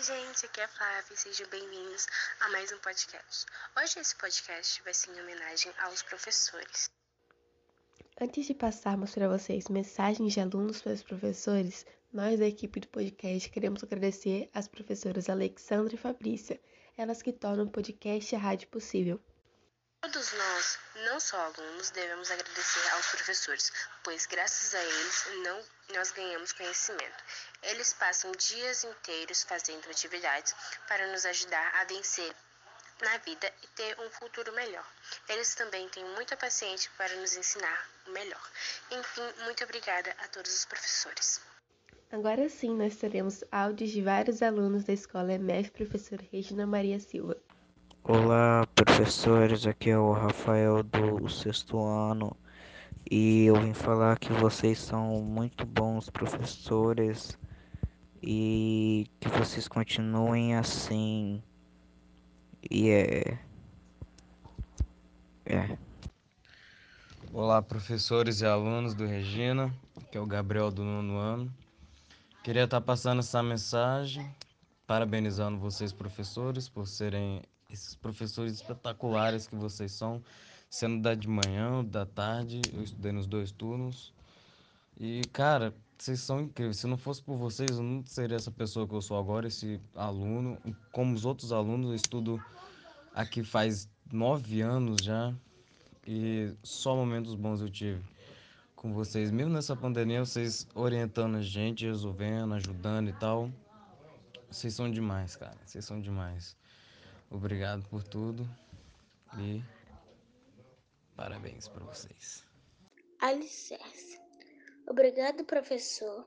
Oi, gente, aqui é a Flávia e sejam bem-vindos a mais um podcast. Hoje esse podcast vai ser em homenagem aos professores. Antes de passarmos para vocês mensagens de alunos para os professores, nós da equipe do podcast queremos agradecer às professoras Alexandra e Fabrícia, elas que tornam o podcast e a rádio possível. Todos nós, não só alunos, devemos agradecer aos professores, pois graças a eles não nós ganhamos conhecimento. Eles passam dias inteiros fazendo atividades para nos ajudar a vencer na vida e ter um futuro melhor. Eles também têm muita paciência para nos ensinar o melhor. Enfim, muito obrigada a todos os professores. Agora sim, nós teremos áudios de vários alunos da escola EMF, professora Regina Maria Silva. Olá, professores, aqui é o Rafael do sexto ano e eu vim falar que vocês são muito bons professores e que vocês continuem assim. E é. É. Olá, professores e alunos do Regina, que é o Gabriel do nono ano. Queria estar passando essa mensagem, parabenizando vocês, professores, por serem esses professores espetaculares que vocês são, sendo da de manhã, da tarde, eu estudei nos dois turnos. E, cara, vocês são incríveis. Se não fosse por vocês, eu não seria essa pessoa que eu sou agora, esse aluno. Como os outros alunos, eu estudo aqui faz nove anos já e só momentos bons eu tive com vocês. Mesmo nessa pandemia, vocês orientando a gente, resolvendo, ajudando e tal. Vocês são demais, cara. Vocês são demais. Obrigado por tudo e parabéns para vocês. Alicerce. Obrigado, professor,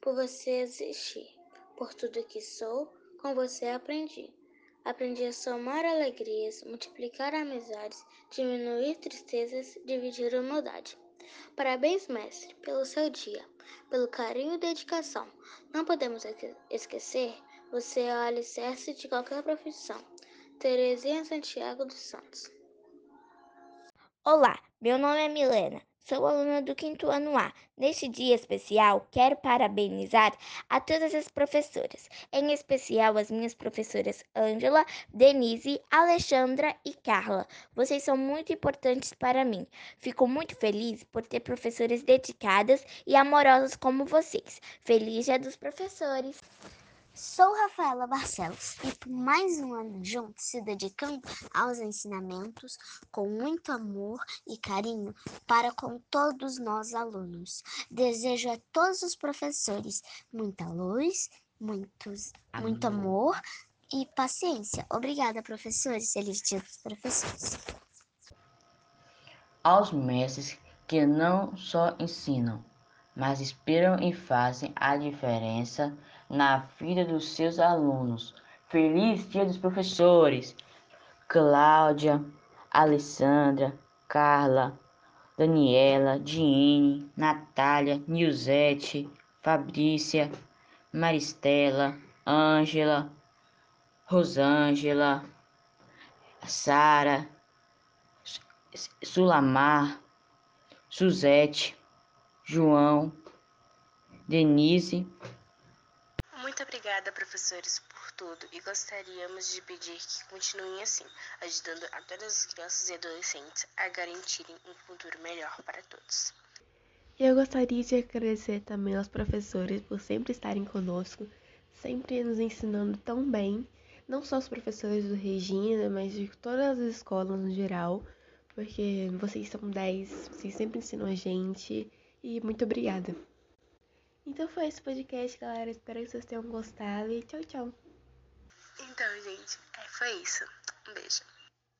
por você existir. Por tudo que sou, com você aprendi. Aprendi a somar alegrias, multiplicar amizades, diminuir tristezas, dividir humildade. Parabéns, mestre, pelo seu dia, pelo carinho e dedicação. Não podemos esquecer, você é o alicerce de qualquer profissão. Terezinha Santiago dos Santos. Olá, meu nome é Milena. Sou aluna do quinto ano A. Neste dia especial, quero parabenizar a todas as professoras, em especial as minhas professoras Ângela, Denise, Alexandra e Carla. Vocês são muito importantes para mim. Fico muito feliz por ter professoras dedicadas e amorosas como vocês. Feliz Dia dos Professores! Sou Rafaela Barcelos e por mais um ano juntos se dedicando aos ensinamentos com muito amor e carinho para com todos nós alunos. Desejo a todos os professores muita luz, muitos, muito amor e paciência. Obrigada, professores. Feliz dia dos professores. Aos mestres que não só ensinam, mas inspiram e fazem a diferença na vida dos seus alunos. Feliz Dia dos Professores! Cláudia, Alessandra, Carla, Daniela, Diene, Natália, Nilzete, Fabrícia, Maristela, Ângela, Rosângela, Sara, Sulamar, Suzete, João, Denise, obrigada, professores, por tudo e gostaríamos de pedir que continuem assim, ajudando a todas as crianças e adolescentes a garantirem um futuro melhor para todos. E eu gostaria de agradecer também aos professores por sempre estarem conosco, sempre nos ensinando tão bem, não só os professores do Regina, mas de todas as escolas no geral, porque vocês são 10, vocês sempre ensinam a gente e muito obrigada. Então foi esse podcast, galera. Espero que vocês tenham gostado e tchau, tchau. Então, gente, é, foi isso. Um beijo.